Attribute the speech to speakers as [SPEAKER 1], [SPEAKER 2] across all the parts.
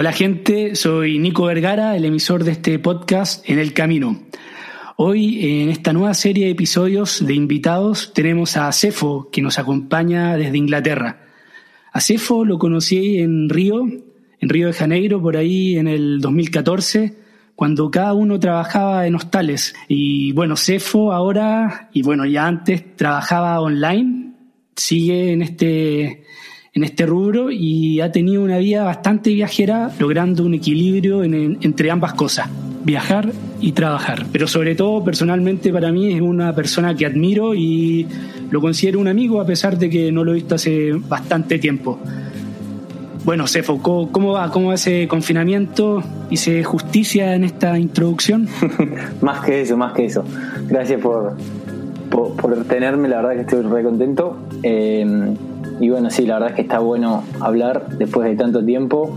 [SPEAKER 1] Hola gente, soy Nico Vergara, el emisor de este podcast En el Camino. Hoy en esta nueva serie de episodios de invitados tenemos a Cefo que nos acompaña desde Inglaterra. A Cefo lo conocí en Río, en Río de Janeiro, por ahí en el 2014, cuando cada uno trabajaba en hostales. Y bueno, Cefo ahora, y bueno, ya antes trabajaba online, sigue en este en este rubro y ha tenido una vida bastante viajera, logrando un equilibrio entre ambas cosas, viajar y trabajar. Pero sobre todo, personalmente para mí es una persona que admiro y lo considero un amigo a pesar de que no lo he visto hace bastante tiempo. Bueno, Sefo, ¿cómo va? ¿Cómo va ese confinamiento? ¿Hice justicia en esta introducción?
[SPEAKER 2] más que eso, más que eso. Gracias por, por, tenerme, la verdad que estoy re contento. Eh, y bueno, sí, la verdad es que está bueno hablar después de tanto tiempo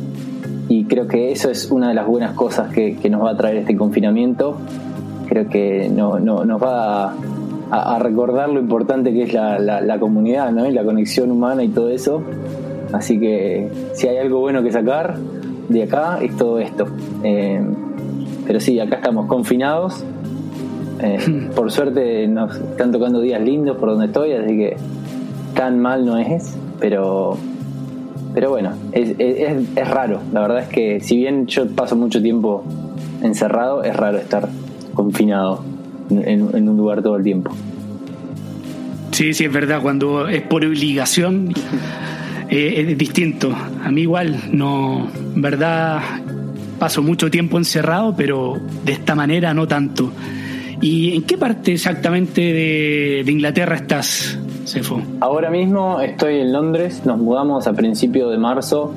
[SPEAKER 2] y creo que eso es una de las buenas cosas que, nos va a traer este confinamiento. Creo que no, nos va a, recordar lo importante que es la, comunidad ¿no? y la conexión humana y todo eso. Así que si hay algo bueno que sacar de acá es todo esto. Eh, pero sí, acá estamos confinados. Eh, por suerte nos están tocando días lindos por donde estoy, así que tan mal no es, pero, pero bueno, es, es, raro. La verdad es que si bien yo paso mucho tiempo encerrado, es raro estar confinado en, un lugar todo el tiempo.
[SPEAKER 1] Sí, sí, es verdad, cuando es por obligación eh, es distinto. A mí igual, no, en verdad paso mucho tiempo encerrado, pero de esta manera no tanto. ¿Y en qué parte exactamente de, de Inglaterra estás?
[SPEAKER 2] Ahora mismo estoy en Londres, nos mudamos a principios de marzo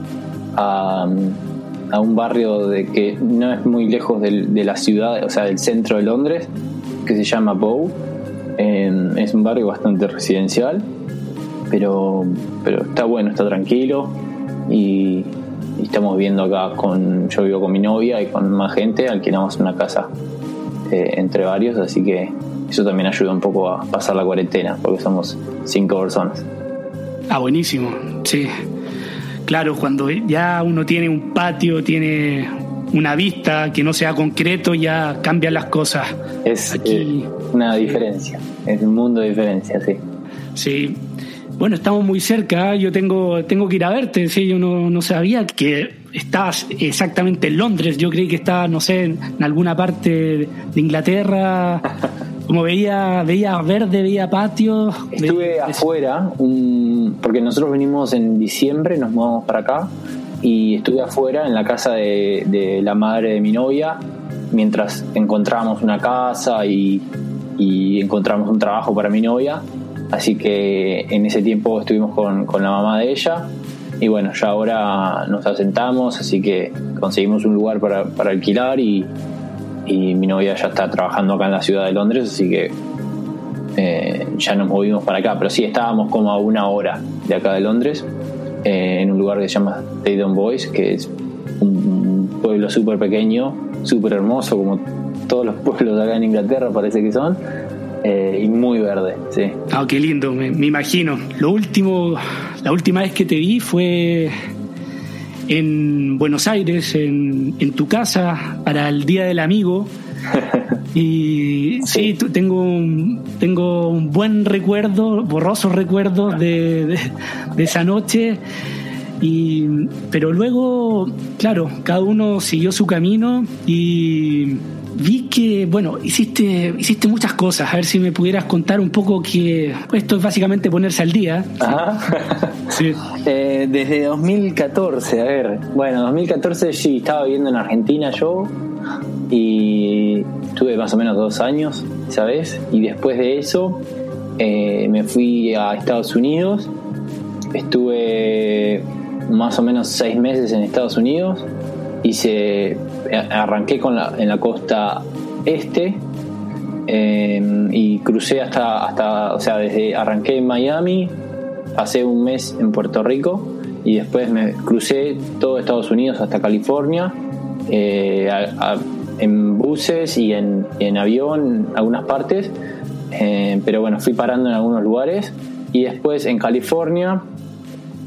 [SPEAKER 2] a, un barrio de que no es muy lejos de la ciudad, o sea, del centro de Londres, que se llama Bow. es un barrio bastante residencial, pero, pero está bueno, está tranquilo y, estamos viendo acá con, yo vivo con mi novia y con más gente, alquilamos una casa eh, entre varios, así que eso también ayuda un poco a pasar la cuarentena, porque somos cinco personas.
[SPEAKER 1] Ah, buenísimo, sí. Claro, cuando ya uno tiene un patio, tiene una vista que no sea concreto, ya cambian las cosas.
[SPEAKER 2] Es Aquí, una diferencia, es un mundo de diferencia, sí.
[SPEAKER 1] Sí. Bueno, estamos muy cerca, yo tengo, tengo que ir a verte, sí, yo no, no sabía que estabas exactamente en Londres, yo creí que estabas, no sé, en alguna parte de Inglaterra. Como veía, veía verde, veía patio.
[SPEAKER 2] Estuve afuera, porque nosotros venimos en diciembre, nos mudamos para acá, y estuve afuera en la casa de, la madre de mi novia, mientras encontrábamos una casa y, encontramos un trabajo para mi novia. Así que en ese tiempo estuvimos con, con la mamá de ella y bueno, ya ahora nos asentamos, así que conseguimos un lugar para, para alquilar y, y mi novia ya está trabajando acá en la ciudad de Londres, así que eh, ya nos movimos para acá. Pero sí, estábamos como a una hora de acá de Londres, eh, en un lugar que se llama Taydon Boys, que es un pueblo súper pequeño, súper hermoso, como todos los pueblos acá en Inglaterra parece que son. Eh, y muy verde, sí.
[SPEAKER 1] Ah, qué lindo, me, me imagino. Lo último, la última vez que te vi fue en Buenos Aires, en, tu casa, para el Día del Amigo. Y sí, tengo, un, tengo un buen recuerdo, borrosos recuerdos de, esa noche. Y, pero luego, claro, cada uno siguió su camino y vi que, bueno, hiciste, hiciste muchas cosas. A ver si me pudieras contar un poco que esto es básicamente ponerse al día.
[SPEAKER 2] Ajá. Sí. Eh, desde 2014, a ver, bueno, 2014 sí, estaba viviendo en Argentina yo y tuve más o menos dos años, ¿sabes? Y después de eso eh, me fui a Estados Unidos, estuve más o menos seis meses en Estados Unidos hice arranqué con la, en la costa este em, y crucé hasta hasta o sea desde arranqué en Miami pasé un mes en Puerto Rico y después me crucé todo Estados Unidos hasta California eh, en buses y en, en avión en algunas partes em, pero bueno fui parando en algunos lugares y después en California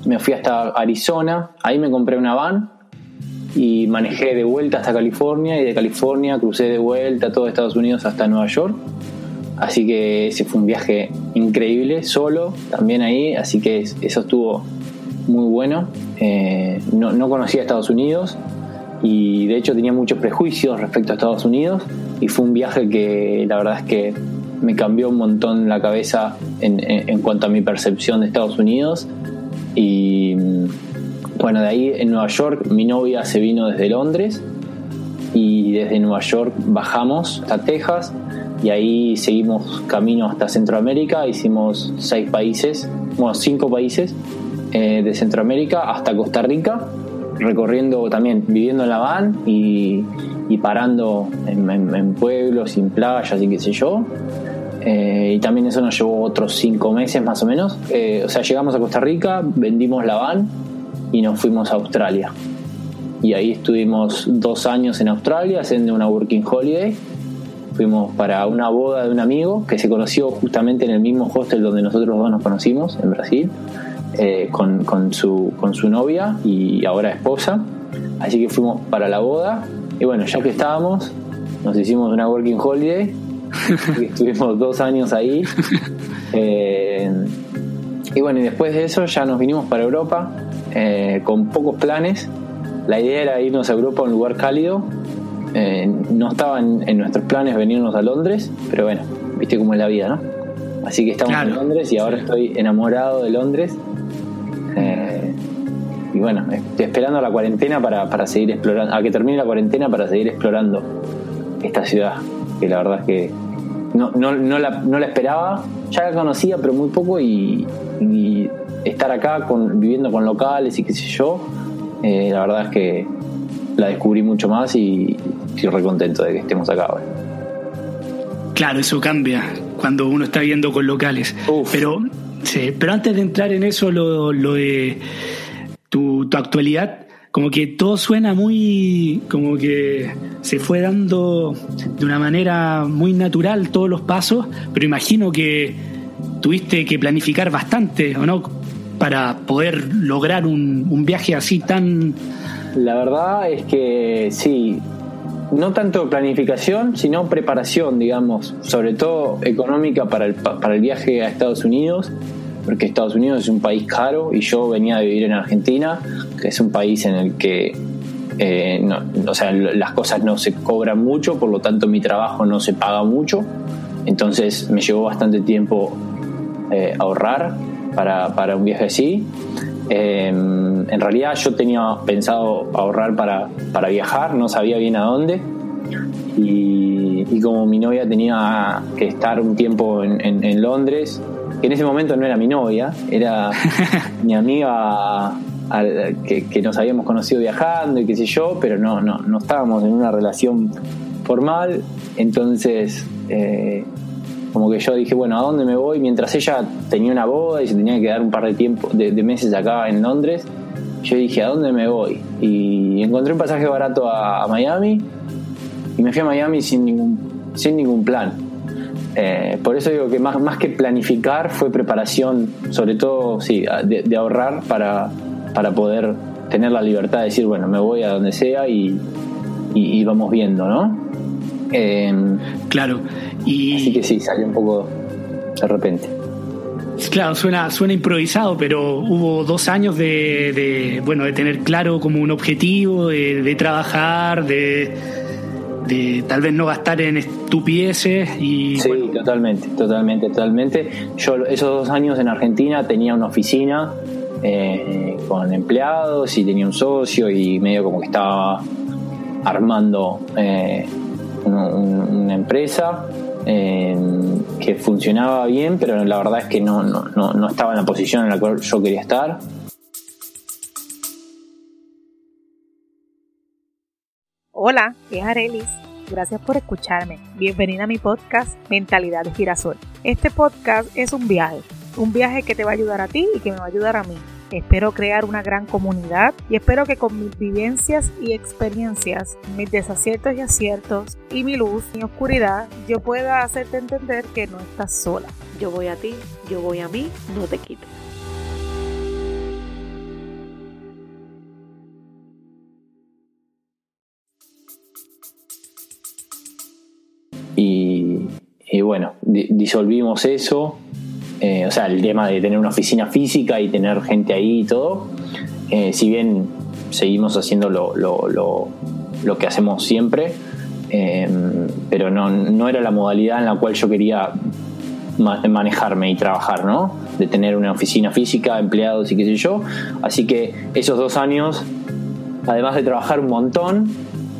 [SPEAKER 2] me fui hasta Arizona ahí me compré una van y manejé de vuelta hasta California y de California crucé de vuelta todo Estados Unidos hasta Nueva York. Así que ese fue un viaje increíble, solo también ahí, así que eso estuvo muy bueno. Eh, no, no conocía Estados Unidos y de hecho tenía muchos prejuicios respecto a Estados Unidos y fue un viaje que la verdad es que me cambió un montón la cabeza en, en cuanto a mi percepción de Estados Unidos y bueno, de ahí en Nueva York mi novia se vino desde Londres y desde Nueva York bajamos hasta Texas y ahí seguimos camino hasta Centroamérica, hicimos seis países, bueno, cinco países eh, de Centroamérica hasta Costa Rica, recorriendo también, viviendo en la van y, parando en, pueblos, sin playas y qué sé yo. Eh, y también eso nos llevó otros cinco meses más o menos. Eh, o sea, llegamos a Costa Rica, vendimos la van y nos fuimos a Australia. Y ahí estuvimos dos años en Australia haciendo una working holiday. Fuimos para una boda de un amigo que se conoció justamente en el mismo hostel donde nosotros dos nos conocimos, en Brasil, eh, con, con, su, con su novia y ahora esposa. Así que fuimos para la boda. Y bueno, ya que estábamos, nos hicimos una working holiday. estuvimos dos años ahí. Eh, y bueno, y después de eso ya nos vinimos para Europa eh, con pocos planes. La idea era irnos a Europa a un lugar cálido. Eh, no estaba en, nuestros planes venirnos a Londres, pero bueno, viste cómo es la vida, ¿no? Así que estamos en Londres y ahora estoy enamorado de Londres. Eh, y bueno, estoy esperando la cuarentena para, para seguir explorando, a que termine la cuarentena para seguir explorando esta ciudad, que la verdad es que no, no, no, la, no la esperaba, ya la conocía, pero muy poco y estar acá con, viviendo con locales y qué sé yo, eh, la verdad es que la descubrí mucho más y estoy re contento de que estemos acá ahora.
[SPEAKER 1] Claro, eso cambia cuando uno está viviendo con locales. Pero, sí, pero antes de entrar en eso, lo, lo de tu, tu actualidad, como que todo suena muy, como que se fue dando de una manera muy natural todos los pasos, pero imagino que tuviste que planificar bastante, ¿o no? Para poder lograr un, viaje así tan...
[SPEAKER 2] La verdad es que sí, no tanto planificación, sino preparación, digamos, sobre todo económica para el, para el viaje a Estados Unidos, porque Estados Unidos es un país caro y yo venía de vivir en Argentina, que es un país en el que eh, o sea, las cosas no se cobran mucho, por lo tanto mi trabajo no se paga mucho, entonces me llevó bastante tiempo eh, ahorrar para, para un viaje así. Em, en realidad yo tenía pensado ahorrar para, para viajar, no sabía bien a dónde. Y, y, como mi novia tenía que estar un tiempo en, en, Londres, que en ese momento no era mi novia, era mi amiga que, que, nos habíamos conocido viajando y qué sé yo, pero no, no, no estábamos en una relación formal. Entonces eh, como que yo dije, bueno, ¿a dónde me voy? Mientras ella tenía una boda y se tenía que quedar un par de, tiempo, de, meses acá en Londres, yo dije, ¿a dónde me voy? Y encontré un pasaje barato a, Miami y me fui a Miami sin ningún, sin ningún plan. Eh, por eso digo que más, más que planificar fue preparación, sobre todo sí, de, ahorrar para, para poder tener la libertad de decir, bueno, me voy a donde sea y, vamos viendo, ¿no?
[SPEAKER 1] Eh, claro.
[SPEAKER 2] Así que sí, salió un poco de repente.
[SPEAKER 1] Claro, suena, suena improvisado, pero hubo dos años de, bueno, de tener claro como un objetivo, de, trabajar, de, de, tal vez no gastar en estupideces y
[SPEAKER 2] sí, totalmente, totalmente, totalmente. Yo esos dos años en Argentina tenía una oficina eh, con empleados y tenía un socio y medio como que estaba armando eh, una empresa que funcionaba bien, pero la verdad es que no, no, estaba en la posición en la cual yo quería estar.
[SPEAKER 3] Hola, es Arelis. Gracias por escucharme. Bienvenida a mi podcast Mentalidad de Girasol. Este podcast es un viaje, un viaje que te va a ayudar a ti y que me va a ayudar a mí Espero crear una gran comunidad y espero que con mis vivencias y experiencias, mis desaciertos y aciertos y mi luz y oscuridad, yo pueda hacerte entender que no estás sola. Yo voy a ti, yo voy a mí, no te quites.
[SPEAKER 2] Y, y bueno, disolvimos eso, eh, o sea, el tema de tener una oficina física y tener gente ahí y todo. Eh, si bien seguimos haciendo lo, lo, lo, que hacemos siempre, pero no, no era la modalidad en la cual yo quería manejarme y trabajar, ¿no? De tener una oficina física, empleados y qué sé yo. Así que esos dos años, además de trabajar un montón,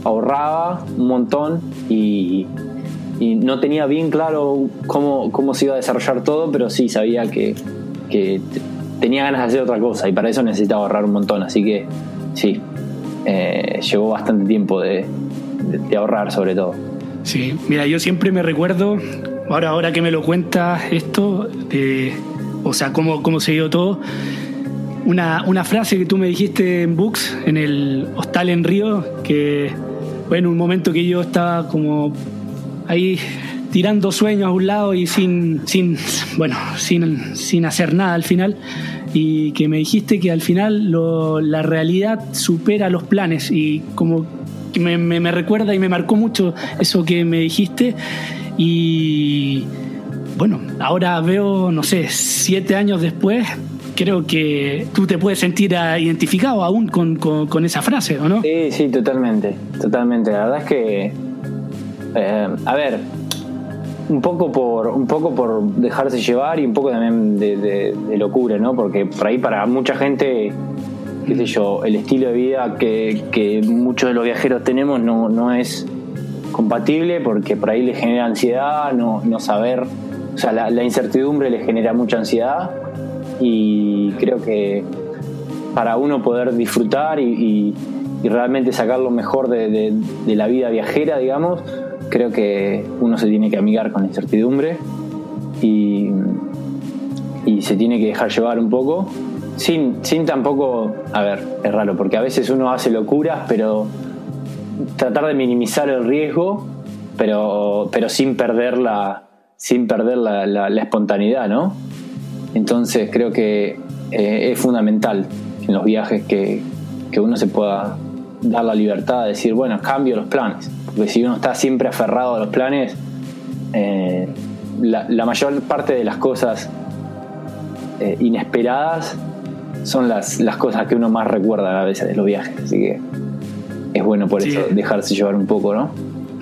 [SPEAKER 2] ahorraba un montón y, no tenía bien claro cómo, cómo, se iba a desarrollar todo, pero sí sabía que, tenía ganas de hacer otra cosa y para eso necesitaba ahorrar un montón. Así que sí, eh, llevó bastante tiempo de, ahorrar sobre todo.
[SPEAKER 1] Sí, mira, yo siempre me recuerdo Ahora, ahora que me lo cuentas esto, o sea, cómo, cómo se dio todo, una, una, frase que tú me dijiste en Books, en el hostal en Río, que en un momento que yo estaba como ahí tirando sueños a un lado y sin, sin, bueno, sin, sin hacer nada al final, y que me dijiste que al final lo, la realidad supera los planes y como que me, me, me recuerda y me marcó mucho eso que me dijiste y bueno, ahora veo, no sé, siete años después, creo que tú te puedes sentir identificado aún con, esa frase, ¿o no?
[SPEAKER 2] Sí, sí, totalmente, totalmente. La verdad es que, eh, a ver, un poco por un poco por dejarse llevar y un poco también de, locura, ¿no? Porque por ahí para mucha gente, qué sé yo, el estilo de vida que, muchos de los viajeros tenemos no, no es compatible porque por ahí le genera ansiedad, no, no saber, o sea, la, incertidumbre le genera mucha ansiedad y creo que para uno poder disfrutar y, realmente sacar lo mejor de, la vida viajera, digamos, creo que uno se tiene que amigar con la incertidumbre y, y se tiene que dejar llevar un poco. Sin, sin tampoco, a ver, es raro, porque a veces uno hace locuras, pero tratar de minimizar el riesgo, pero, pero sin perder la, sin perder la, espontaneidad, ¿no? Entonces creo que eh, es fundamental en los viajes que, uno se pueda dar la libertad de decir, bueno, cambio los planes. Porque si uno está siempre aferrado a los planes, eh, la, mayor parte de las cosas eh, inesperadas son las, las cosas que uno más recuerda a veces de los viajes. Así que es bueno por eso dejarse llevar un poco, ¿no?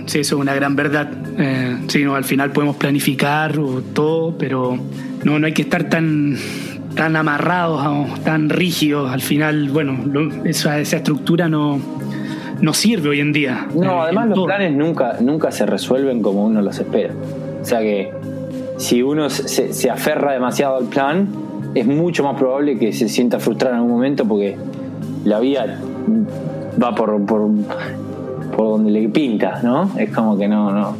[SPEAKER 1] Sí, eso es una gran verdad. Eh, sí, no, al final podemos planificar todo, pero no, no hay que estar tan tan amarrados, tan rígidos. Al final, bueno, esa, esa estructura no, no sirve hoy en día.
[SPEAKER 2] No, eh, además los planes nunca, nunca se resuelven como uno los espera. O sea que si uno se, se, aferra demasiado al plan, es mucho más probable que se sienta frustrado en algún momento porque la vida va por, por, por donde le pinta, ¿no? Es como que no, no.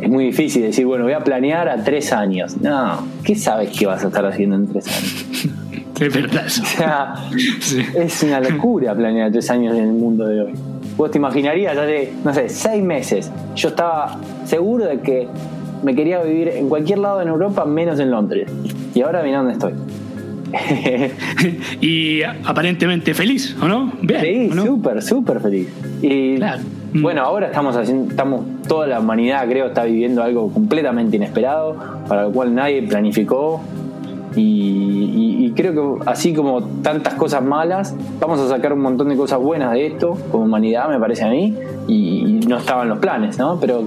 [SPEAKER 2] Es muy difícil decir, bueno, voy a planear a tres años. No, ¿qué sabes que vas a estar haciendo en tres años?
[SPEAKER 1] Es verdad.
[SPEAKER 2] O sea, es una locura planear tres años en el mundo de hoy. Vos te imaginarías, hace, no sé, seis meses, yo estaba seguro de que me quería vivir en cualquier lado en Europa, menos en Londres. Y ahora mira dónde estoy.
[SPEAKER 1] y aparentemente feliz, ¿o no?
[SPEAKER 2] sí, súper, súper feliz. Y mm. bueno, ahora estamos haciendo, estamos, toda la humanidad creo está viviendo algo completamente inesperado, para lo cual nadie planificó. Y, creo que así como tantas cosas malas, vamos a sacar un montón de cosas buenas de esto, como humanidad, me parece a mí, y, no estaban los planes, ¿no? Pero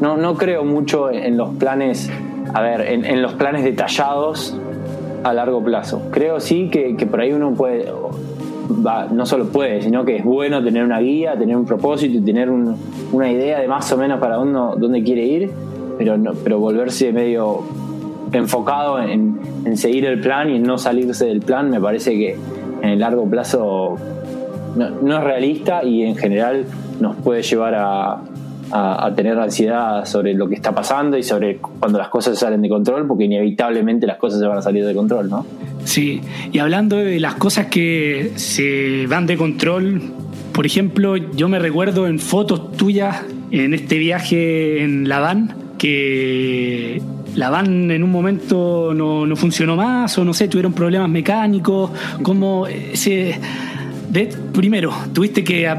[SPEAKER 2] no, no creo mucho en los planes, a ver, en los planes detallados a largo plazo. Creo sí que, por ahí uno puede, no solo puede, sino que es bueno tener una guía, tener un propósito y tener una idea de más o menos para uno dónde quiere ir, pero, no, pero volverse medio enfocado en, seguir el plan y no salirse del plan, me parece que en el largo plazo no es realista y en general nos puede llevar a, a, tener ansiedad sobre lo que está pasando y sobre cuando las cosas salen de control, porque inevitablemente las cosas se van a salir de control, ¿no?
[SPEAKER 1] Sí, y hablando de las cosas que se van de control, por ejemplo, yo me recuerdo en fotos tuyas en este viaje en la van, que la van en un momento no, no funcionó más o no sé, tuvieron problemas mecánicos, como ese... De, primero, tuviste que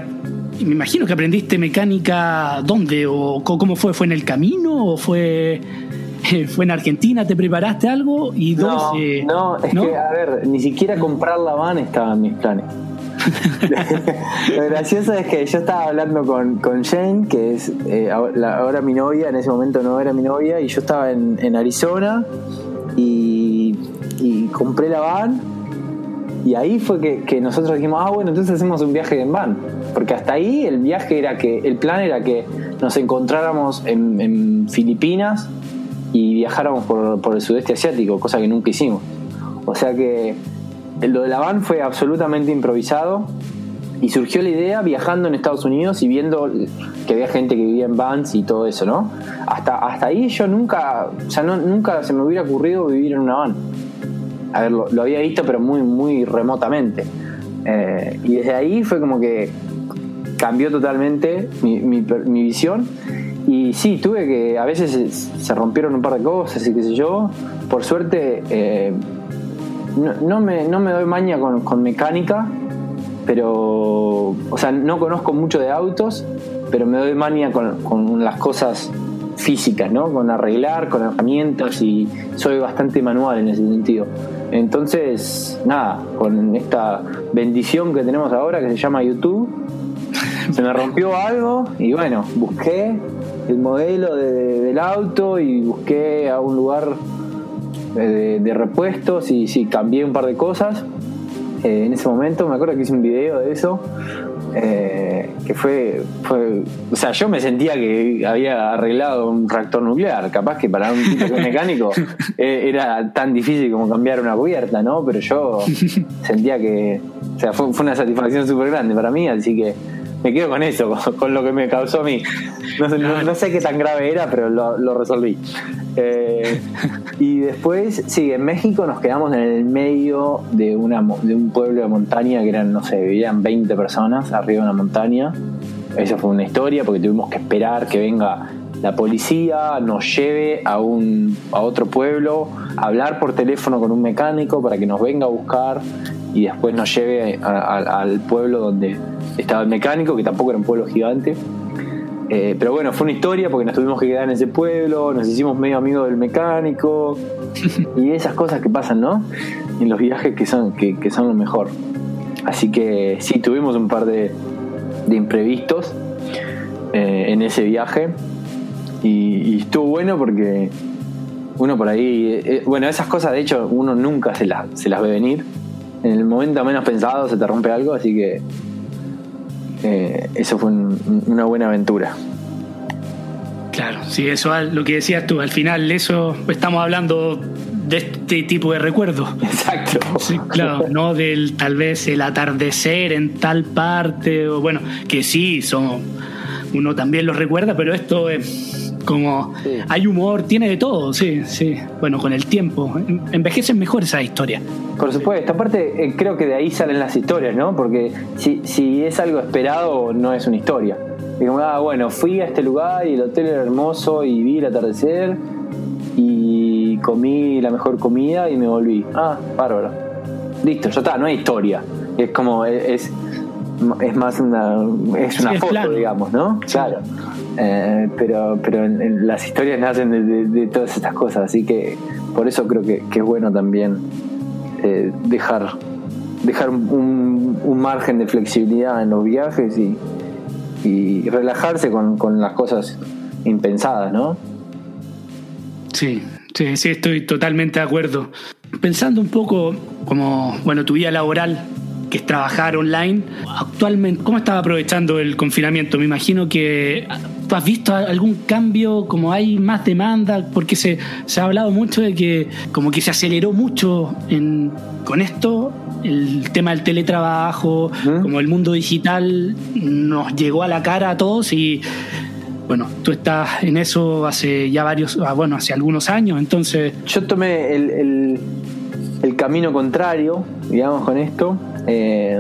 [SPEAKER 1] me imagino que aprendiste mecánica, ¿dónde? ¿O cómo fue? ¿Fue en el camino o fue fue en Argentina, ¿te preparaste algo? Y dos,
[SPEAKER 2] no, es que, a ver, ni siquiera comprar la van estaba en mis planes. Lo gracioso es que yo estaba hablando con, con Jane, que es eh, ahora mi novia, en ese momento no era mi novia, y yo estaba en, Arizona y, compré la van. Y ahí fue que, nosotros dijimos, ah, bueno, entonces hacemos un viaje en van. Porque hasta ahí el viaje era que, el plan era que nos encontráramos en, Filipinas y viajáramos por, por el sudeste asiático, cosa que nunca hicimos. O sea que lo de la van fue absolutamente improvisado y surgió la idea viajando en Estados Unidos y viendo que había gente que vivía en vans y todo eso, ¿no? Hasta, hasta ahí yo nunca, o sea, nunca se me hubiera ocurrido vivir en una van. A ver, lo, había visto, pero muy, muy remotamente. Eh, y desde ahí fue como que cambió totalmente mi, mi, visión. Y sí, tuve que, a veces se, rompieron un par de cosas y qué sé yo. Por suerte, eh, no, me, no me doy maña con, mecánica, pero, o sea, no conozco mucho de autos, pero me doy maña con, las cosas físicas, ¿no? Con arreglar, con herramientas y soy bastante manual en ese sentido. Entonces, nada, con esta bendición que tenemos ahora que se llama YouTube, se me rompió algo y bueno, busqué el modelo del auto y busqué a un lugar de, repuestos y sí, cambié un par de cosas. Eh, en ese momento me acuerdo que hice un video de eso. Eh, que fue, fue, o sea, yo me sentía que había arreglado un reactor nuclear, capaz que para un tipo mecánico eh, era tan difícil como cambiar una cubierta, ¿no? Pero yo sentía que, o sea, fue, fue una satisfacción súper grande para mí, así que me quedo con eso, con, lo que me causó a mí. No, sé qué tan grave era, pero lo, resolví. Eh, y después, sí, en México nos quedamos en el medio de, una, de un pueblo de montaña que eran, no sé, vivían 20 personas arriba de una montaña. Esa fue una historia porque tuvimos que esperar que venga la policía, nos lleve a, un, a otro pueblo, hablar por teléfono con un mecánico para que nos venga a buscar y después nos lleve al pueblo donde estaba el mecánico, que tampoco era un pueblo gigante. Eh, pero bueno, fue una historia porque nos tuvimos que quedar en ese pueblo, nos hicimos medio amigos del mecánico y esas cosas que pasan, ¿no? En los viajes que son, que, son lo mejor. Así que sí, tuvimos un par de, imprevistos eh, en ese viaje y, estuvo bueno porque uno por ahí, eh, bueno, esas cosas de hecho uno nunca se, se las ve venir. En el momento menos pensado se te rompe algo, así que eh, eso fue una buena aventura.
[SPEAKER 1] Claro, sí, eso lo que decías tú, al final eso estamos hablando de este tipo de recuerdos.
[SPEAKER 2] Exacto.
[SPEAKER 1] claro, no del tal vez el atardecer en tal parte, o bueno, que sí, son, uno también lo recuerda, pero esto es como hay humor, tiene de todo, sí, sí. Bueno, con el tiempo. Envejecen mejor esa historia.
[SPEAKER 2] Por supuesto, aparte eh, creo que de ahí salen las historias, ¿no? Porque si, si es algo esperado, no es una historia. Digamos, ah, bueno, fui a este lugar y el hotel era hermoso y vi el atardecer y comí la mejor comida y me volví. Ah, bárbaro. Listo, ya está, no hay historia. Es como, es, es más una, es una foto, digamos, ¿no? Claro. Eh, pero pero las historias nacen de, todas estas cosas, así que por eso creo que, es bueno también eh, dejar, dejar un, margen de flexibilidad en los viajes y, relajarse con, con, las cosas impensadas, ¿no?
[SPEAKER 1] Sí, sí, sí, estoy totalmente de acuerdo. Pensando un poco como, bueno, tu vida laboral, que es trabajar online. Actualmente, ¿cómo estás aprovechando el confinamiento? Me imagino que ¿tú has visto algún cambio, como hay más demanda, porque se, se ha hablado mucho de que como que se aceleró mucho en, con esto, el tema del teletrabajo, como el mundo digital nos llegó a la cara a todos y bueno, tú estás en eso hace ya varios, ah, bueno, hace algunos años, entonces...
[SPEAKER 2] Yo tomé el, el camino contrario, digamos, con esto. Eh,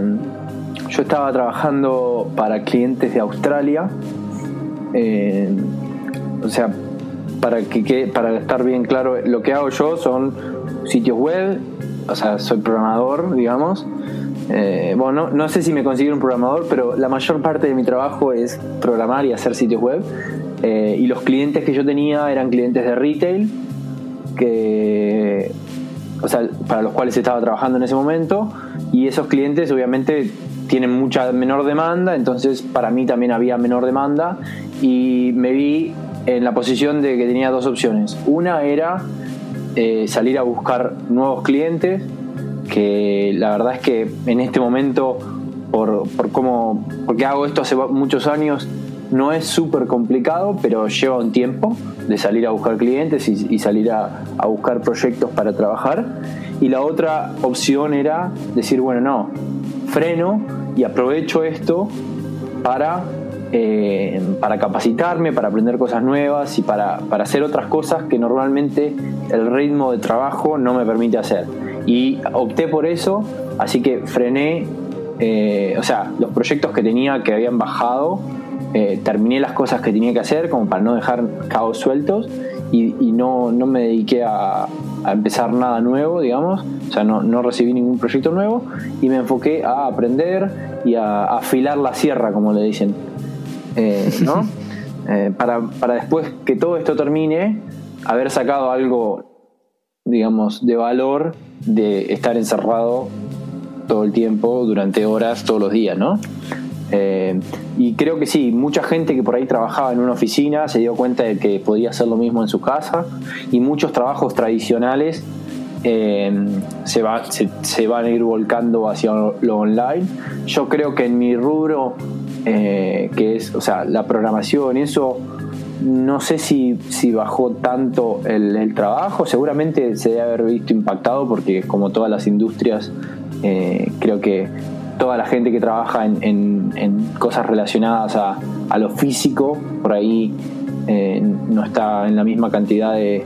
[SPEAKER 2] yo estaba trabajando para clientes de Australia. Eh, o sea, para que, para estar bien claro, lo que hago yo son sitios web, o sea, soy programador, digamos. Eh, bueno, no, sé si me considero un programador, pero la mayor parte de mi trabajo es programar y hacer sitios web. y los clientes que yo tenía eran clientes de retail que, o sea, para los cuales estaba trabajando en ese momento y esos clientes obviamente tienen mucha menor demanda, entonces para mí también había menor demanda y me vi en la posición de que tenía dos opciones. Una era eh, salir a buscar nuevos clientes, que la verdad es que en este momento, por, por cómo, porque hago esto hace muchos años, no es súper complicado, pero lleva un tiempo de salir a buscar clientes y, salir a, a, buscar proyectos para trabajar. Y la otra opción era decir, bueno, no, freno y aprovecho esto para, eh, para capacitarme, para aprender cosas nuevas y para, para hacer otras cosas que normalmente el ritmo de trabajo no me permite hacer. Y opté por eso, así que frené, eh, o sea, los proyectos que tenía que habían bajado, eh, terminé las cosas que tenía que hacer como para no dejar cabos sueltos y, no, no, me dediqué a, a, empezar nada nuevo, digamos, o sea, no, no, recibí ningún proyecto nuevo y me enfoqué a aprender y a, afilar la sierra, como le dicen, eh, ¿no? Eh, para, para después que todo esto termine, haber sacado algo, digamos, de valor de estar encerrado todo el tiempo, durante horas, todos los días, ¿no? Eh, y creo que sí, mucha gente que por ahí trabajaba en una oficina se dio cuenta de que podía hacer lo mismo en su casa y muchos trabajos tradicionales eh, se, va, se, van a ir volcando hacia lo online. Yo creo que en mi rubro, eh, que es, o sea, la programación, eso no sé si, si bajó tanto el, el, trabajo, seguramente se debe haber visto impactado porque como todas las industrias, creo que toda la gente que trabaja en, cosas relacionadas a, lo físico, por ahí eh, no está en la misma cantidad de,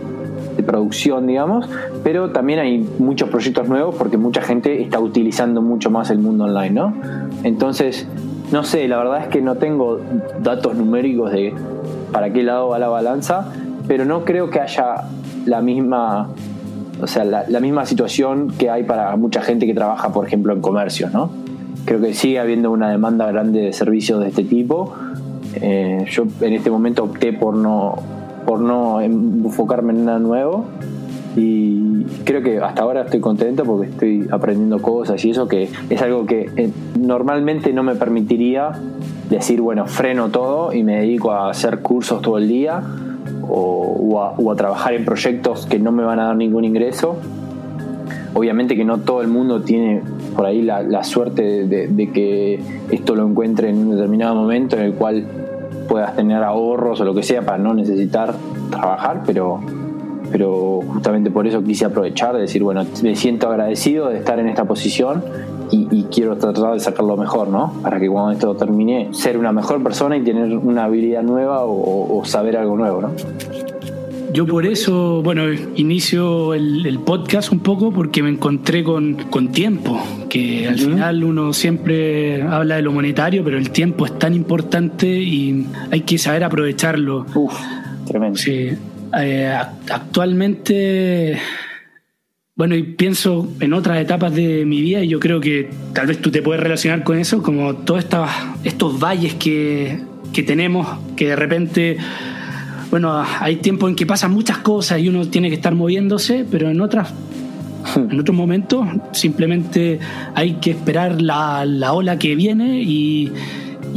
[SPEAKER 2] producción, digamos, pero también hay muchos proyectos nuevos porque mucha gente está utilizando mucho más el mundo online, ¿no? Entonces, no sé, la verdad es que no tengo datos numéricos de para qué lado va la balanza, pero no creo que haya la misma o sea, la, misma situación que hay para mucha gente que trabaja, por ejemplo, en comercio, ¿no? Creo que sigue habiendo una demanda grande de servicios de este tipo. Eh, yo en este momento opté por no, por no enfocarme en nada nuevo y creo que hasta ahora estoy contento porque estoy aprendiendo cosas y eso que es algo que eh, normalmente no me permitiría decir, bueno, freno todo y me dedico a hacer cursos todo el día o, o a trabajar en proyectos que no me van a dar ningún ingreso Obviamente que no todo el mundo tiene por ahí la, suerte de, que esto lo encuentre en un determinado momento en el cual puedas tener ahorros o lo que sea para no necesitar trabajar, pero, pero justamente por eso quise aprovechar de decir, bueno, me siento agradecido de estar en esta posición y, quiero tratar de sacarlo mejor, ¿no? Para que cuando esto termine, ser una mejor persona y tener una habilidad nueva o, o saber algo nuevo, ¿no?
[SPEAKER 1] Yo por eso, bueno, inicio el, podcast un poco porque me encontré con, tiempo, que al final uno siempre habla de lo monetario, pero el tiempo es tan importante y hay que saber aprovecharlo.
[SPEAKER 2] Uf, tremendo.
[SPEAKER 1] Sí. Eh, actualmente, bueno, y pienso en otras etapas de mi vida y yo creo que tal vez tú te puedes relacionar con eso, como todos estos valles que, que tenemos, que de repente bueno, hay tiempo en que pasan muchas cosas y uno tiene que estar moviéndose, pero en otras en otros momentos simplemente hay que esperar la, ola que viene y,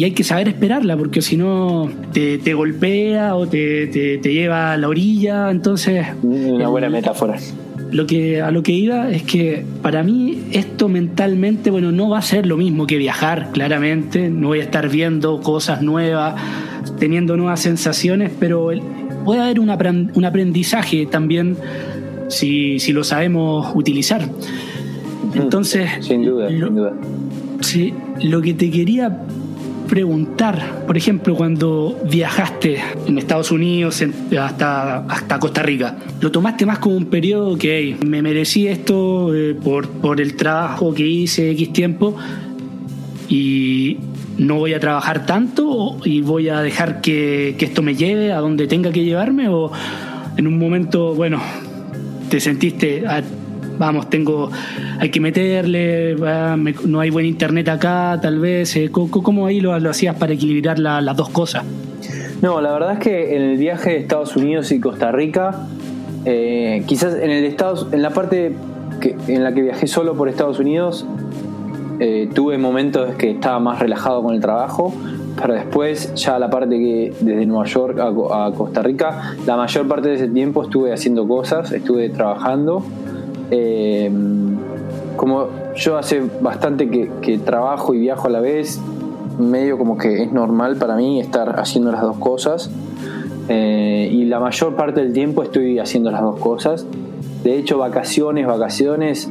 [SPEAKER 1] hay que saber esperarla porque si no te, golpea o te, te, lleva a la orilla. Entonces.
[SPEAKER 2] Una buena metáfora.
[SPEAKER 1] Lo que, a lo que iba es que para mí esto mentalmente, bueno, no va a ser lo mismo que viajar, claramente. No voy a estar viendo cosas nuevas teniendo nuevas sensaciones, pero puede haber un, aprendizaje también si, lo sabemos utilizar. Entonces,
[SPEAKER 2] sin duda, sin duda.
[SPEAKER 1] Sí, lo que te quería preguntar, por ejemplo, cuando viajaste en Estados Unidos hasta, hasta Costa Rica, ¿lo tomaste más como un periodo que me merecí esto eh, por, por el trabajo que hice X tiempo? Y, no voy a trabajar tanto y voy a dejar que, esto me lleve a donde tenga que llevarme o en un momento, bueno, te sentiste, ah, vamos, tengo, hay que meterle, no hay buen internet acá, tal vez, eh, ¿cómo, ahí lo, hacías para equilibrar las dos cosas?
[SPEAKER 2] No, la verdad es que en el viaje de Estados Unidos y Costa Rica Eh, quizás en el Estados, en la parte que, en la que viajé solo por Estados Unidos, eh, tuve momentos que estaba más relajado con el trabajo, pero después ya la parte que desde Nueva York a, Costa Rica, la mayor parte de ese tiempo estuve haciendo cosas, estuve trabajando. Eh, como yo hace bastante que, trabajo y viajo a la vez, medio como que es normal para mí estar haciendo las dos cosas. Eh, y la mayor parte del tiempo estoy haciendo las dos cosas. De hecho, vacaciones, vacaciones,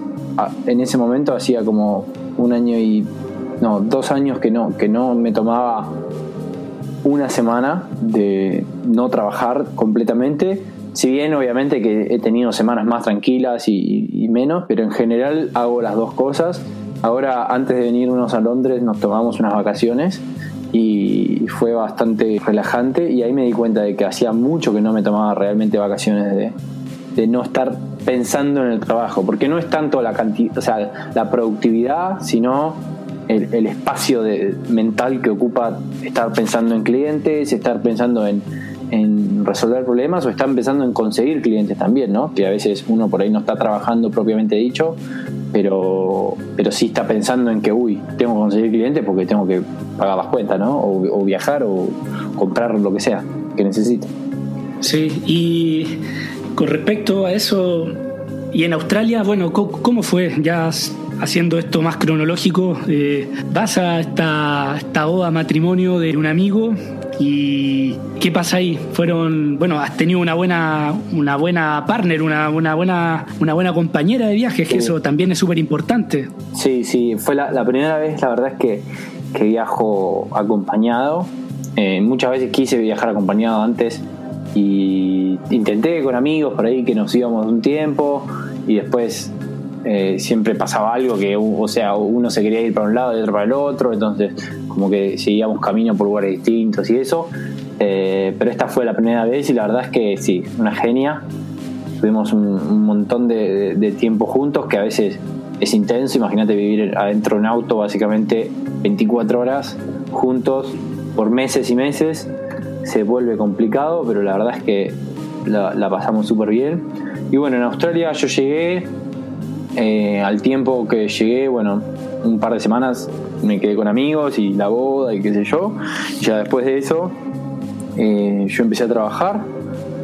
[SPEAKER 2] en ese momento hacía como un año y no, dos años que no, que no me tomaba una semana de no trabajar completamente. Si bien obviamente que he tenido semanas más tranquilas y, menos, pero en general hago las dos cosas. Ahora, antes de venirnos a Londres, nos tomamos unas vacaciones y fue bastante relajante y ahí me di cuenta de que hacía mucho que no me tomaba realmente vacaciones de, de no estar pensando en el trabajo, porque no es tanto la cantidad, o sea, la productividad, sino el, espacio mental que ocupa estar pensando en clientes, estar pensando en, resolver problemas o estar pensando en conseguir clientes también, ¿no? Que a veces uno por ahí no está trabajando propiamente dicho, pero, pero sí está pensando en que, uy, tengo que conseguir clientes porque tengo que pagar las cuentas, ¿no? O, o viajar o comprar lo que sea que necesite.
[SPEAKER 1] Sí, y con respecto a eso, y en Australia, bueno, ¿cómo fue? Ya haciendo esto más cronológico, eh, vas a esta, esta boda matrimonio de un amigo y ¿qué pasa ahí? Fueron, bueno, has tenido una buena, una buena partner, una, una buena, una buena compañera de viajes, que eso también es súper importante.
[SPEAKER 2] Sí, sí, fue la, primera vez, la verdad es que, que viajo acompañado. Eh, muchas veces quise viajar acompañado antes y intenté con amigos por ahí que nos íbamos un tiempo y después eh, siempre pasaba algo que, o sea, uno se quería ir para un lado y otro para el otro, entonces como que seguíamos camino por lugares distintos y eso. Eh, pero esta fue la primera vez y la verdad es que sí, una genia. Tuvimos un, montón de, tiempo juntos que a veces es intenso. Imagínate vivir adentro de un auto básicamente 24 horas juntos por meses y meses se vuelve complicado, pero la verdad es que la, pasamos súper bien. Y bueno, en Australia yo llegué, eh, al tiempo que llegué, bueno, un par de semanas me quedé con amigos y la boda y qué sé yo. ya después de eso, eh, yo empecé a trabajar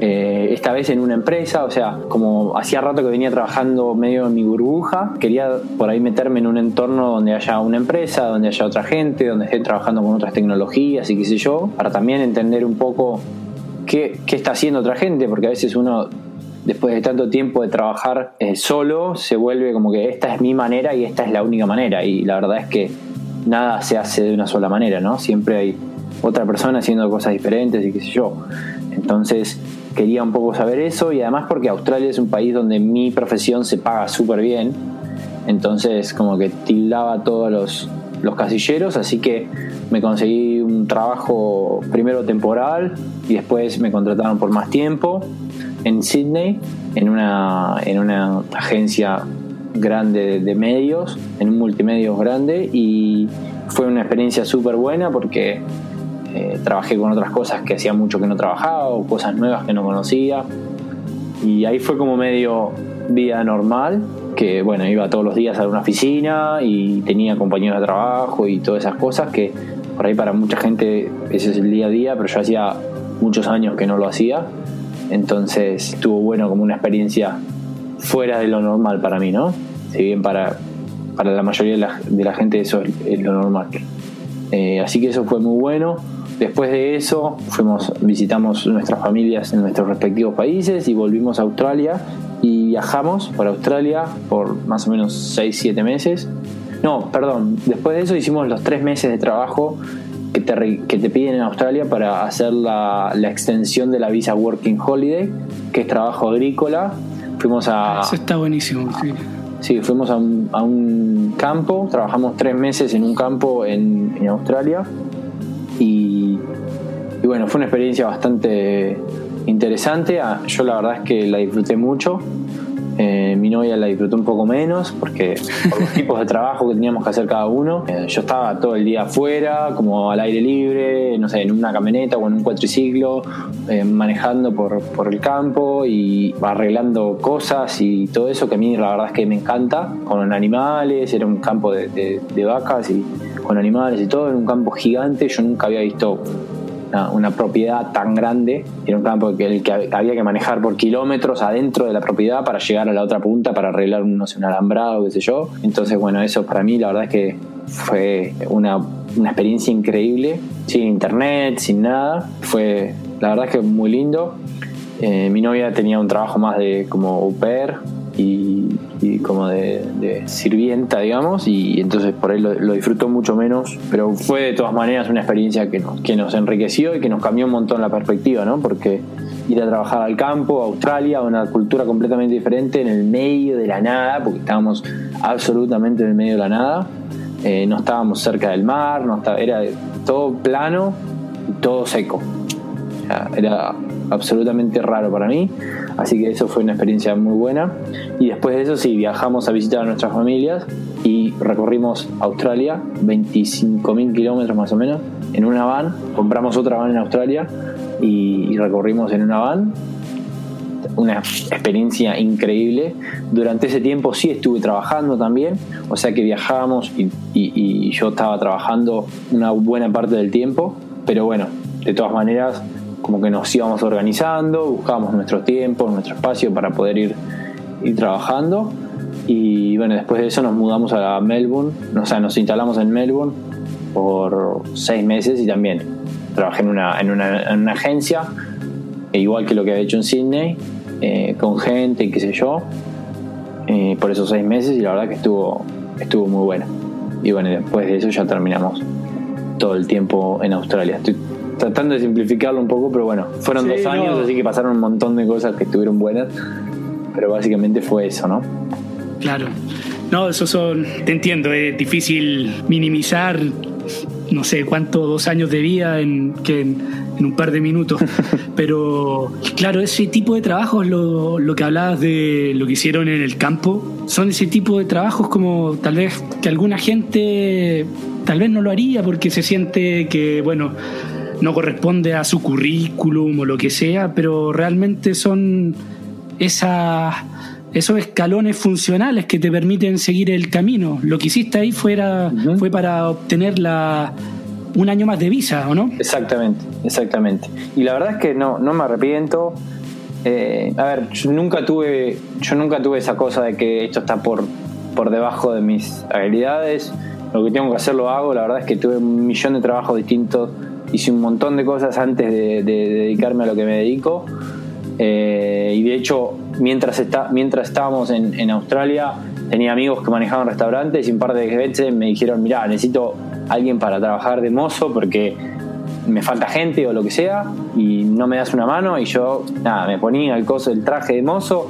[SPEAKER 2] eh, esta vez en una empresa, o sea, como hacía rato que venía trabajando medio en mi burbuja, quería por ahí meterme en un entorno donde haya una empresa, donde haya otra gente, donde estén trabajando con otras tecnologías y qué sé yo, para también entender un poco qué, está haciendo otra gente, porque a veces uno después de tanto tiempo de trabajar eh, solo, se vuelve como que esta es mi manera y esta es la única manera. Y la verdad es que nada se hace de una sola manera, ¿no? Siempre hay otra persona haciendo cosas diferentes y qué sé yo. Entonces, quería un poco saber eso y además porque Australia es un país donde mi profesión se paga súper bien, entonces como que tildaba todos los, los casilleros, así que me conseguí un trabajo primero temporal y después me contrataron por más tiempo en Sydney, en una, en una agencia grande de medios, en un multimedios grande y fue una experiencia súper buena porque eh, trabajé con otras cosas que hacía mucho que no trabajaba o cosas nuevas que no conocía. Y ahí fue como medio vida normal, que bueno, iba todos los días a una oficina y tenía compañeros de trabajo y todas esas cosas que por ahí para mucha gente ese es el día a día, pero yo hacía muchos años que no lo hacía. Entonces estuvo bueno como una experiencia fuera de lo normal para mí, ¿no? Si bien para, para la mayoría de la, gente eso es, lo normal. Eh, así que eso fue muy bueno. Después de eso, fuimos, visitamos nuestras familias en nuestros respectivos países y volvimos a Australia y viajamos por Australia por más o menos 6-7 meses. No, perdón, después de eso hicimos los 3 meses de trabajo que te, que te piden en Australia para hacer la, la, extensión de la visa Working Holiday, que es trabajo agrícola. Fuimos a...
[SPEAKER 1] Eso está buenísimo, sí.
[SPEAKER 2] Sí, fuimos a un, a un campo, trabajamos tres meses en un campo en, en Australia y, bueno, fue una experiencia bastante interesante. Ah, yo la verdad es que la disfruté mucho. Eh, mi novia la disfrutó un poco menos porque por los tipos de trabajo que teníamos que hacer cada uno. Eh, yo estaba todo el día afuera, como al aire libre, no sé, en una camioneta o en un cuatriciclo, eh, manejando por, por, el campo y arreglando cosas y todo eso que a mí la verdad es que me encanta, con animales, era un campo de, de vacas y con animales y todo, en un campo gigante, yo nunca había visto una, propiedad tan grande, era un campo que, el que había que manejar por kilómetros adentro de la propiedad para llegar a la otra punta para arreglar no sé, un alambrado, qué sé yo. Entonces, bueno, eso para mí la verdad es que fue una, una experiencia increíble, sin internet, sin nada. Fue, la verdad es que muy lindo. Eh, mi novia tenía un trabajo más de como au pair, y, como de, sirvienta, digamos, y entonces por ahí lo, disfrutó mucho menos, pero fue de todas maneras una experiencia que nos, que nos enriqueció y que nos cambió un montón la perspectiva, ¿no? Porque ir a trabajar al campo, a Australia, una cultura completamente diferente, en el medio de la nada, porque estábamos absolutamente en el medio de la nada, eh, no estábamos cerca del mar, no estaba, era todo plano y todo seco. era absolutamente raro para mí, así que eso fue una experiencia muy buena. Y después de eso sí, viajamos a visitar a nuestras familias y recorrimos Australia, 25.000 kilómetros más o menos, en una van, compramos otra van en Australia y, recorrimos en una van. Una experiencia increíble. Durante ese tiempo sí estuve trabajando también, o sea que viajábamos y, y yo estaba trabajando una buena parte del tiempo, pero bueno, de todas maneras como que nos íbamos organizando, buscábamos nuestro tiempo, nuestro espacio para poder ir, ir trabajando. Y bueno, después de eso nos mudamos a Melbourne, o sea, nos instalamos en Melbourne por seis meses y también trabajé en una, en una, en una agencia, e igual que lo que había hecho en Sydney, eh, con gente y qué sé yo, eh, por esos seis meses y la verdad que estuvo, estuvo muy bueno. Y bueno, después de eso ya terminamos todo el tiempo en Australia. Estoy tratando de simplificarlo un poco, pero bueno, fueron dos años, así que pasaron un montón de cosas que estuvieron buenas, pero básicamente fue eso, ¿no?
[SPEAKER 1] Claro. No, eso son, te entiendo, es difícil minimizar, no sé cuánto, dos años de vida en, que en, un par de minutos. Pero claro, ese tipo de trabajos, lo, lo que hablabas de lo que hicieron en el campo, son ese tipo de trabajos como tal vez que alguna gente tal vez no lo haría porque se siente que, bueno, no corresponde a su currículum o lo que sea, pero realmente son esas, esos escalones funcionales que te permiten seguir el camino. Lo que hiciste ahí fuera, fue para obtener la, un año más de visa, ¿o no?
[SPEAKER 2] Exactamente, exactamente. Y la verdad es que no, no me arrepiento. Eh, a ver, yo nunca tuve, yo nunca tuve esa cosa de que esto está por, por debajo de mis habilidades. Lo que tengo que hacer lo hago. La verdad es que tuve un millón de trabajos distintos hice un montón de cosas antes de, dedicarme a lo que me dedico. Eh, y de hecho, mientras, está, mientras estábamos en, Australia, tenía amigos que manejaban restaurantes y un par de veces me dijeron, mira, necesito alguien para trabajar de mozo porque me falta gente o lo que sea y no me das una mano y yo, nada, me ponía el coso, el traje de mozo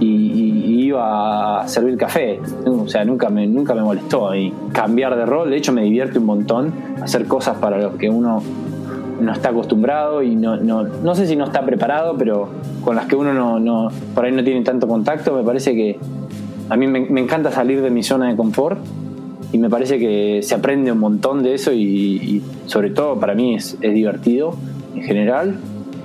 [SPEAKER 2] y, iba a servir café. O sea, nunca me, nunca me molestó y cambiar de rol. De hecho, me divierte un montón hacer cosas para los que uno no está acostumbrado y no, no, no sé si no está preparado, pero con las que uno no, no, por ahí no tiene tanto contacto, me parece que a mí me, encanta salir de mi zona de confort y me parece que se aprende un montón de eso y, sobre todo para mí es, es divertido en general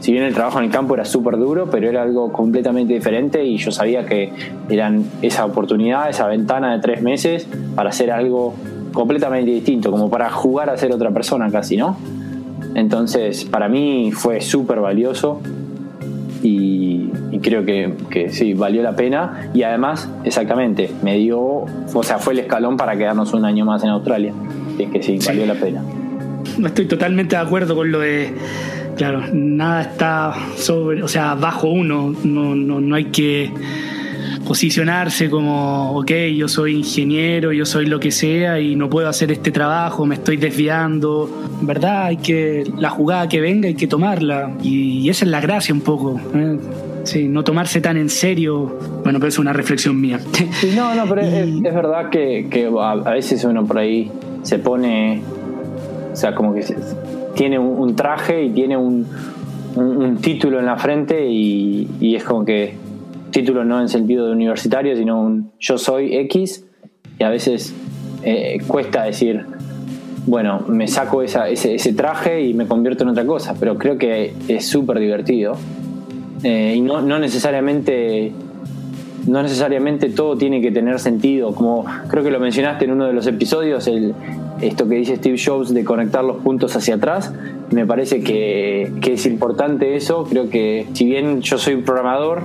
[SPEAKER 2] si bien el trabajo en el campo era súper duro, pero era algo completamente diferente y yo sabía que eran esa oportunidad, esa ventana de tres meses para hacer algo completamente distinto, como para jugar a ser otra persona casi, ¿no? Entonces, para mí fue súper valioso y, creo que, que, sí, valió la pena y además, exactamente, me dio, o sea, fue el escalón para quedarnos un año más en Australia. Es que sí, valió la pena.
[SPEAKER 1] No estoy totalmente de acuerdo con lo de Claro, nada está sobre, o sea, bajo uno, no, no, no hay que posicionarse como, ok, yo soy ingeniero, yo soy lo que sea y no puedo hacer este trabajo, me estoy desviando. En verdad, hay que, la jugada que venga hay que tomarla y, esa es la gracia un poco. ¿eh? Sí, no tomarse tan en serio. Bueno, pero es una reflexión mía.
[SPEAKER 2] Sí, no, no, pero es, verdad que, que, a veces uno por ahí se pone, o sea, como que tiene un, traje y tiene un, título en la frente y, es como que título no en sentido de universitario, sino un yo soy X, y a veces eh, cuesta decir, bueno, me saco ese, ese, traje y me convierto en otra cosa, pero creo que es súper divertido. Eh, y no, no necesariamente no necesariamente todo tiene que tener sentido, como creo que lo mencionaste en uno de los episodios, esto que dice Steve Jobs de conectar los puntos hacia atrás, me parece que, es importante eso, creo que si bien yo soy un programador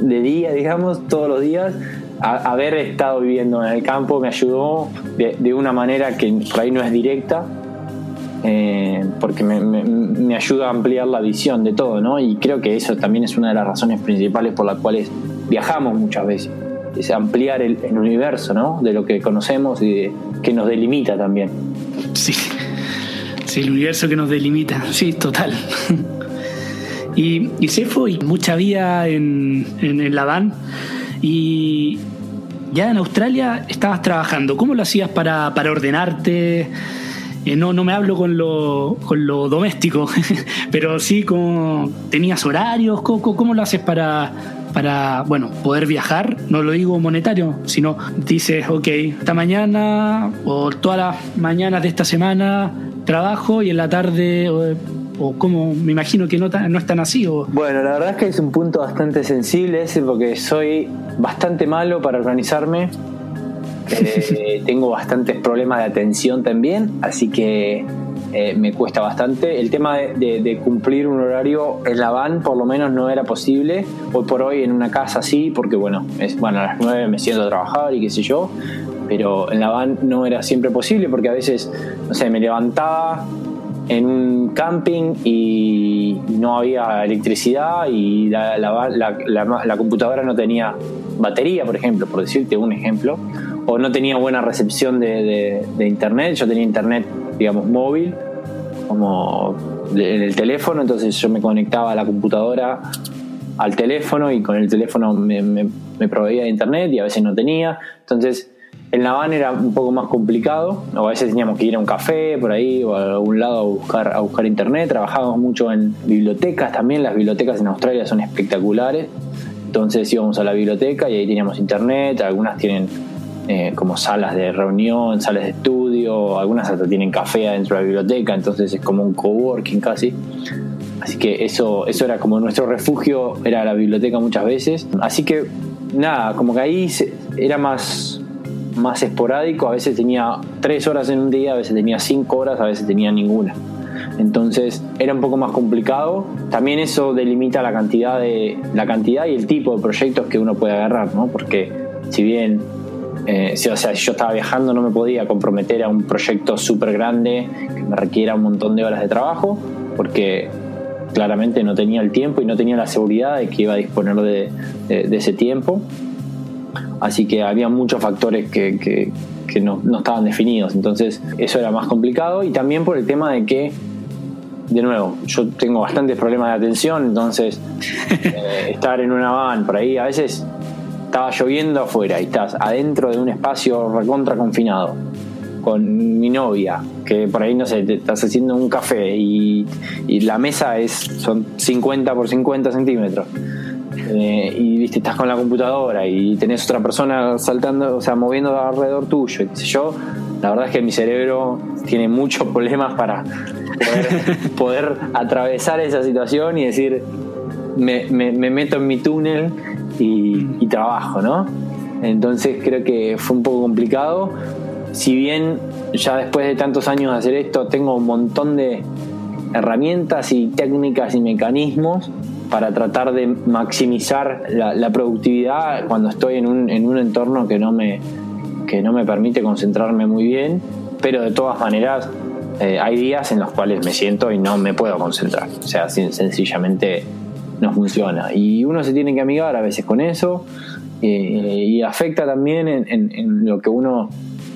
[SPEAKER 2] de día, digamos, todos los días, haber estado viviendo en el campo me ayudó de, una manera que ahí no es directa, eh, porque me, me, ayuda a ampliar la visión de todo, ¿no? Y creo que eso también es una de las razones principales por las cuales viajamos muchas veces. Es ampliar el, universo, ¿no? De lo que conocemos y que nos delimita también.
[SPEAKER 1] Sí. Sí, el universo que nos delimita. Sí, total. y, y Cefo, y mucha vida en, en, la van. Y ya en Australia estabas trabajando. ¿Cómo lo hacías para, para ordenarte? Eh, no, no me hablo con lo, con lo doméstico, pero sí como tenías horarios, ¿cómo, cómo lo haces para, para, bueno, poder viajar, no lo digo monetario, sino dices, ok, esta mañana o todas las mañanas de esta semana trabajo y en la tarde o, como me imagino que no, no es tan así. O...
[SPEAKER 2] Bueno, la verdad es que es un punto bastante sensible ese porque soy bastante malo para organizarme. Eh, tengo bastantes problemas de atención también, así que eh, me cuesta bastante. El tema de, cumplir un horario en la van por lo menos no era posible. Hoy por hoy en una casa sí, porque bueno, es, bueno a las 9 me siento a trabajar y qué sé yo, pero en la van no era siempre posible porque a veces, no sé, me levantaba en un camping y no había electricidad y la, la, computadora no tenía batería, por ejemplo, por decirte un ejemplo, o no tenía buena recepción de, internet, yo tenía internet digamos, móvil, como en el teléfono, entonces yo me conectaba a la computadora al teléfono y con el teléfono me, me, proveía de internet y a veces no tenía. Entonces, en La Habana era un poco más complicado, o a veces teníamos que ir a un café por ahí o a algún lado a buscar, a buscar internet. Trabajábamos mucho en bibliotecas también, las bibliotecas en Australia son espectaculares. Entonces íbamos a la biblioteca y ahí teníamos internet, algunas tienen eh, como salas de reunión, salas de estudio, algunas hasta tienen café adentro de la biblioteca, entonces es como un coworking casi. Así que eso, eso era como nuestro refugio, era la biblioteca muchas veces. Así que nada, como que ahí era más, más esporádico, a veces tenía tres horas en un día, a veces tenía cinco horas, a veces tenía ninguna. Entonces era un poco más complicado. También eso delimita la cantidad de la cantidad y el tipo de proyectos que uno puede agarrar, ¿no? Porque si bien eh, o sea, si yo estaba viajando no me podía comprometer a un proyecto súper grande que me requiera un montón de horas de trabajo, porque claramente no tenía el tiempo y no tenía la seguridad de que iba a disponer de, ese tiempo. Así que había muchos factores que, que, no, no, estaban definidos. Entonces eso era más complicado y también por el tema de que, de nuevo, yo tengo bastantes problemas de atención, entonces eh, estar en una van por ahí a veces estaba lloviendo afuera y estás adentro de un espacio recontra confinado con mi novia, que por ahí no sé, te estás haciendo un café y, la mesa es son 50 por 50 centímetros. Eh, y viste, estás con la computadora y tenés otra persona saltando, o sea, moviendo alrededor tuyo, y yo. La verdad es que mi cerebro tiene muchos problemas para poder, atravesar esa situación y decir, me, me meto en mi túnel y, trabajo, ¿no? Entonces creo que fue un poco complicado. Si bien ya después de tantos años de hacer esto tengo un montón de herramientas y técnicas y mecanismos para tratar de maximizar la, productividad cuando estoy en un, en un entorno que no, me, que no me permite concentrarme muy bien, pero de todas maneras eh, hay días en los cuales me siento y no me puedo concentrar. O sea, sencillamente no funciona. Y uno se tiene que amigar a veces con eso eh, y afecta también en, lo que uno,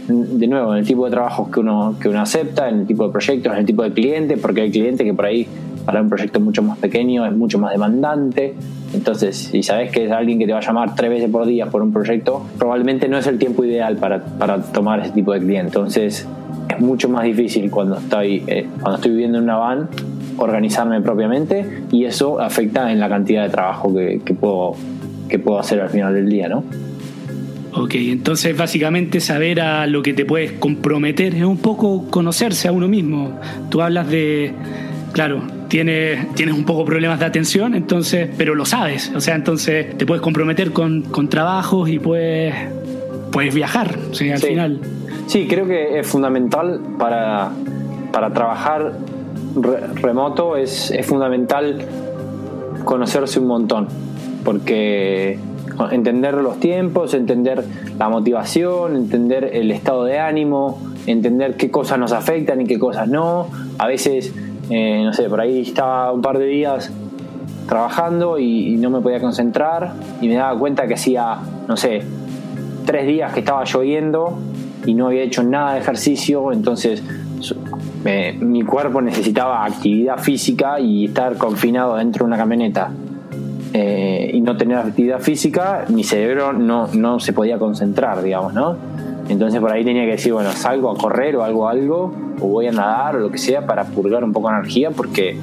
[SPEAKER 2] de nuevo, en el tipo de trabajos que uno, que uno acepta, en el tipo de proyectos, en el tipo de cliente, porque hay clientes que por ahí para un proyecto mucho más pequeño es mucho más demandante. Entonces, si sabes que es alguien que te va a llamar tres veces por día por un proyecto, probablemente no es el tiempo ideal para, para tomar ese tipo de cliente. Entonces, es mucho más difícil cuando estoy, eh, cuando estoy viviendo en una van organizarme propiamente y eso afecta en la cantidad de trabajo que, puedo qué puedo hacer al final del día, ¿no?
[SPEAKER 1] Ok, entonces básicamente saber a lo que te puedes comprometer es un poco conocerse a uno mismo. Tú hablas de, claro, tienes, tienes un poco problemas de atención, entonces, pero lo sabes, o sea, entonces te puedes comprometer con, con trabajos y puedes, puedes viajar, o sea, al final.
[SPEAKER 2] Sí, creo que es fundamental para, para trabajar remoto, es, es fundamental conocerse un montón, porque entender los tiempos, entender la motivación, entender el estado de ánimo, entender qué cosas nos afectan y qué cosas no. A veces, eh, no sé, por ahí estaba un par de días trabajando y, no me podía concentrar y me daba cuenta que hacía, no sé, tres días que estaba lloviendo y no había hecho nada de ejercicio, entonces mi cuerpo necesitaba actividad física y estar confinado dentro de una camioneta eh, y no tener actividad física, mi cerebro no, no se podía concentrar, digamos, ¿no? Entonces por ahí tenía que decir, bueno, salgo a correr o algo, algo, o voy a nadar o lo que sea para purgar un poco de energía porque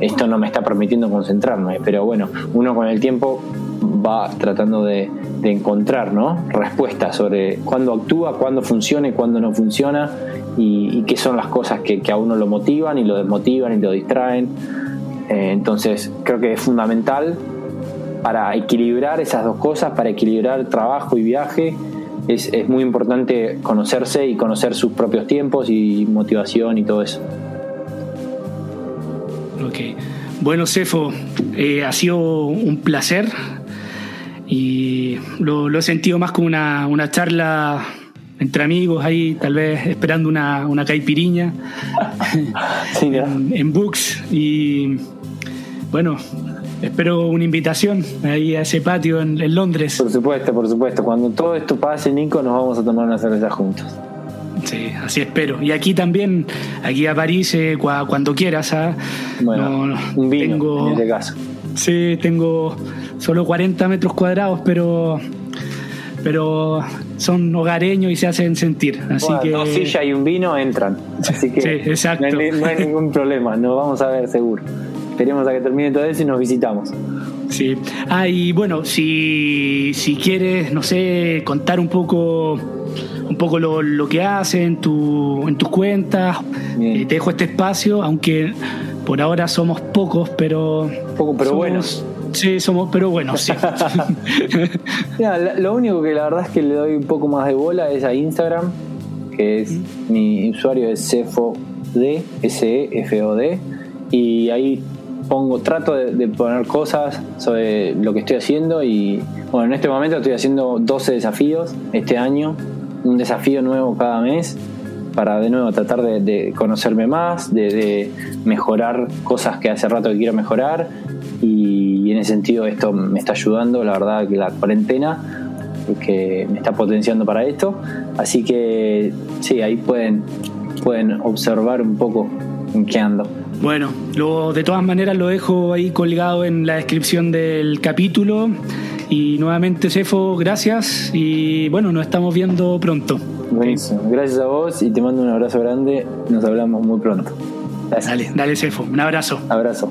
[SPEAKER 2] esto no me está permitiendo concentrarme. Pero bueno, uno con el tiempo va tratando de, encontrar ¿no? respuestas sobre cuándo actúa, cuándo funciona y cuándo no funciona y, qué son las cosas que, a uno lo motivan y lo desmotivan y lo distraen. Eh, entonces creo que es fundamental para equilibrar esas dos cosas, para equilibrar trabajo y viaje. Es, es muy importante conocerse y conocer sus propios tiempos y motivación y todo eso.
[SPEAKER 1] Ok. Bueno, Cefo, eh, ha sido un placer y lo, he sentido más como una, una, charla entre amigos ahí, tal vez esperando una, una caipiriña en, en, Books. Y bueno, espero una invitación ahí a ese patio en, Londres.
[SPEAKER 2] Por supuesto, por supuesto. Cuando todo esto pase, Nico, nos vamos a tomar una cerveza juntos.
[SPEAKER 1] Sí, así espero. Y aquí también, aquí a París, eh, cuando quieras. ¿ah?
[SPEAKER 2] Bueno, un vino, tengo, en este caso.
[SPEAKER 1] Sí, tengo solo 40 metros cuadrados, pero pero son hogareños y se hacen sentir. Así que...
[SPEAKER 2] Dos sillas y un vino entran. Así que
[SPEAKER 1] sí, exacto.
[SPEAKER 2] No, hay, no hay ningún problema, nos vamos a ver seguro. Esperemos a que termine todo eso y nos visitamos.
[SPEAKER 1] Sí. Ah, y bueno, si, si quieres, no sé, contar un poco un poco lo, lo que haces en, tu, en tus cuentas, eh, te dejo este espacio, aunque por ahora somos pocos, pero...
[SPEAKER 2] Poco, pero buenos.
[SPEAKER 1] Sí, somos, pero bueno, sí.
[SPEAKER 2] lo único que la verdad es que le doy un poco más de bola es a Instagram, que es mi usuario es cefod, S-E-F-O-D, y ahí pongo, trato de, poner cosas sobre lo que estoy haciendo y bueno, en este momento estoy haciendo 12 desafíos este año, un desafío nuevo cada mes para de nuevo tratar de, conocerme más, de, mejorar cosas que hace rato que quiero mejorar ese sentido esto me está ayudando, la verdad que la cuarentena que me está potenciando para esto, así que sí, ahí pueden, pueden observar un poco en qué ando.
[SPEAKER 1] Bueno, lo, de todas maneras lo dejo ahí colgado en la descripción del capítulo. Y nuevamente, Cefo, gracias. Y bueno, nos estamos viendo pronto.
[SPEAKER 2] Buenísimo. Gracias a vos y te mando un abrazo grande. Nos hablamos muy pronto.
[SPEAKER 1] Dale, dale, Cefo. Un abrazo.
[SPEAKER 2] Abrazo.